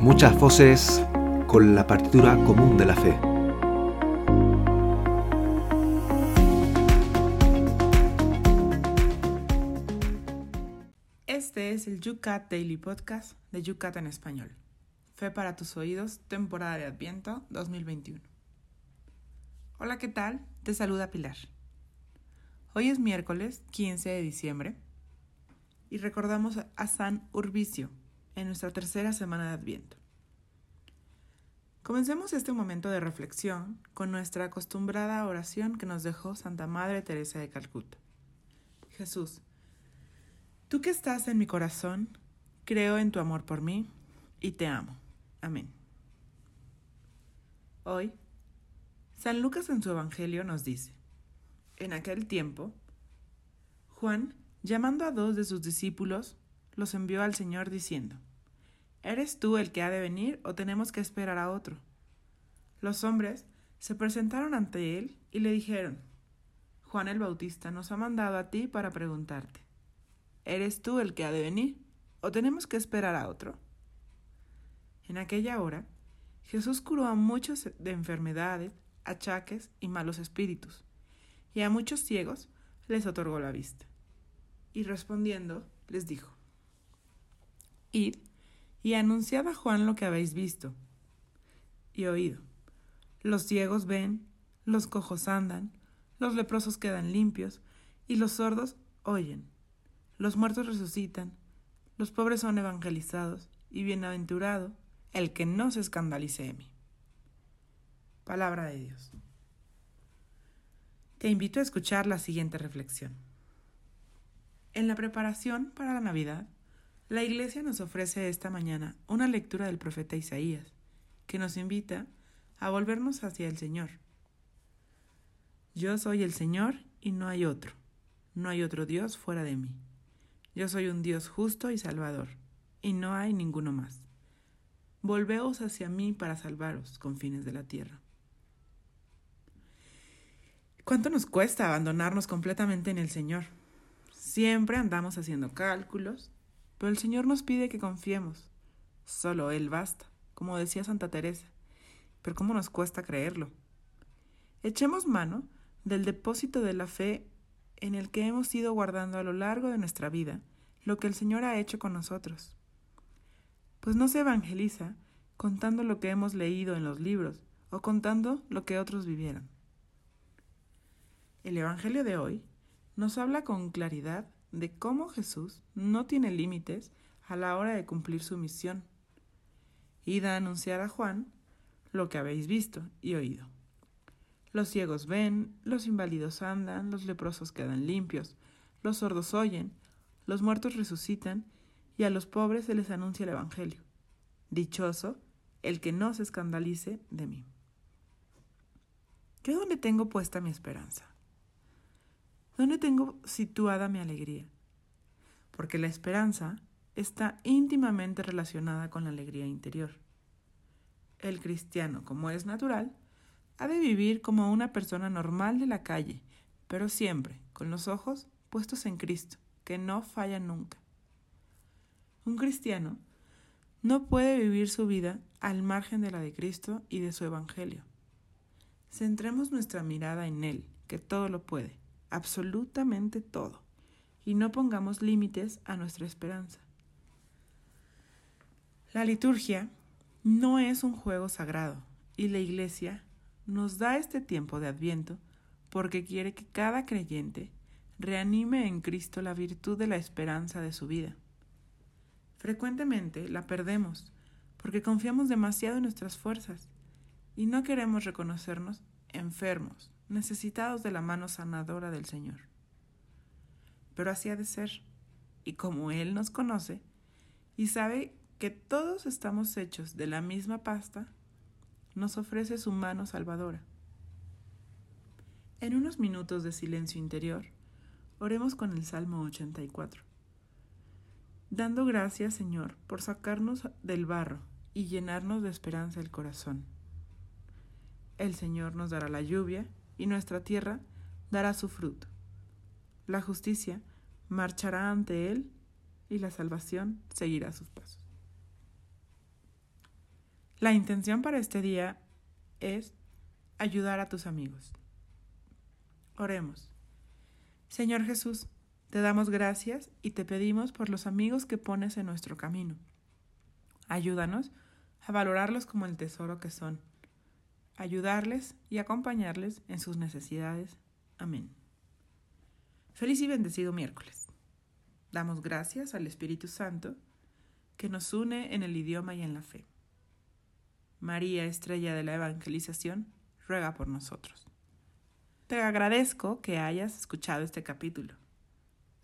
Muchas voces con la partitura común de la fe. Este es el YouCat Daily Podcast de YouCat en español. Fe para tus oídos, temporada de Adviento 2021. Hola, ¿qué tal? Te saluda Pilar. Hoy es miércoles 15 de diciembre y recordamos a San Urbicio en nuestra tercera semana de Adviento. Comencemos este momento de reflexión con nuestra acostumbrada oración que nos dejó Santa Madre Teresa de Calcuta. Jesús, tú que estás en mi corazón, creo en tu amor por mí y te amo. Amén. Hoy, San Lucas en su Evangelio nos dice, en aquel tiempo, Juan, llamando a dos de sus discípulos, los envió al Señor diciendo, ¿Eres tú el que ha de venir o tenemos que esperar a otro? Los hombres se presentaron ante él y le dijeron, Juan el Bautista nos ha mandado a ti para preguntarte, ¿eres tú el que ha de venir o tenemos que esperar a otro? En aquella hora, Jesús curó a muchos de enfermedades, achaques y malos espíritus, y a muchos ciegos les otorgó la vista. Y respondiendo, les dijo, Id y anunciad a Juan lo que habéis visto y oído. Los ciegos ven, los cojos andan, los leprosos quedan limpios, y los sordos oyen. Los muertos resucitan, los pobres son evangelizados, y bienaventurado el que no se escandalice de mí. Palabra de Dios. Te invito a escuchar la siguiente reflexión. En la preparación para la Navidad, la Iglesia nos ofrece esta mañana una lectura del profeta Isaías, que nos invita a volvernos hacia el Señor. Yo soy el Señor y no hay otro, no hay otro Dios fuera de mí. Yo soy un Dios justo y salvador, y no hay ninguno más. Volveos hacia mí para salvaros, confines de la tierra. ¿Cuánto nos cuesta abandonarnos completamente en el Señor? Siempre andamos haciendo cálculos, pero el Señor nos pide que confiemos. Solo Él basta, como decía Santa Teresa. Pero ¿cómo nos cuesta creerlo? Echemos mano del depósito de la fe en el que hemos ido guardando a lo largo de nuestra vida lo que el Señor ha hecho con nosotros. Pues no se evangeliza contando lo que hemos leído en los libros o contando lo que otros vivieron. El Evangelio de hoy nos habla con claridad de cómo Jesús no tiene límites a la hora de cumplir su misión. Id a anunciar a Juan lo que habéis visto y oído. Los ciegos ven, los inválidos andan, los leprosos quedan limpios, los sordos oyen, los muertos resucitan, y a los pobres se les anuncia el Evangelio. Dichoso el que no se escandalice de mí. ¿Qué dónde tengo puesta mi esperanza? ¿Dónde tengo situada mi alegría? Porque la esperanza está íntimamente relacionada con la alegría interior. El cristiano, como es natural, ha de vivir como una persona normal de la calle, pero siempre con los ojos puestos en Cristo, que no falla nunca. Un cristiano no puede vivir su vida al margen de la de Cristo y de su Evangelio. Centremos nuestra mirada en Él, que todo lo puede absolutamente todo, y no pongamos límites a nuestra esperanza. La liturgia no es un juego sagrado, y la Iglesia nos da este tiempo de adviento porque quiere que cada creyente reanime en Cristo la virtud de la esperanza de su vida. Frecuentemente la perdemos porque confiamos demasiado en nuestras fuerzas y no queremos reconocernos enfermos, necesitados de la mano sanadora del Señor. Pero así ha de ser, y como Él nos conoce, y sabe que todos estamos hechos de la misma pasta, nos ofrece su mano salvadora. En unos minutos de silencio interior, oremos con el Salmo 84, dando gracias, Señor, por sacarnos del barro y llenarnos de esperanza el corazón. El Señor nos dará la lluvia y nuestra tierra dará su fruto. La justicia marchará ante él y la salvación seguirá sus pasos. La intención para este día es ayudar a tus amigos. Oremos. Señor Jesús, te damos gracias y te pedimos por los amigos que pones en nuestro camino. Ayúdanos a valorarlos como el tesoro que son, ayudarles y acompañarles en sus necesidades. Amén. Feliz y bendecido miércoles. Damos gracias al Espíritu Santo que nos une en el idioma y en la fe. María, estrella de la evangelización, ruega por nosotros. Te agradezco que hayas escuchado este capítulo.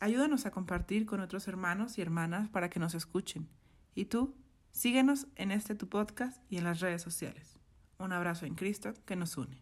Ayúdanos a compartir con otros hermanos y hermanas para que nos escuchen. Y tú, síguenos en este tu podcast y en las redes sociales. Un abrazo en Cristo que nos une.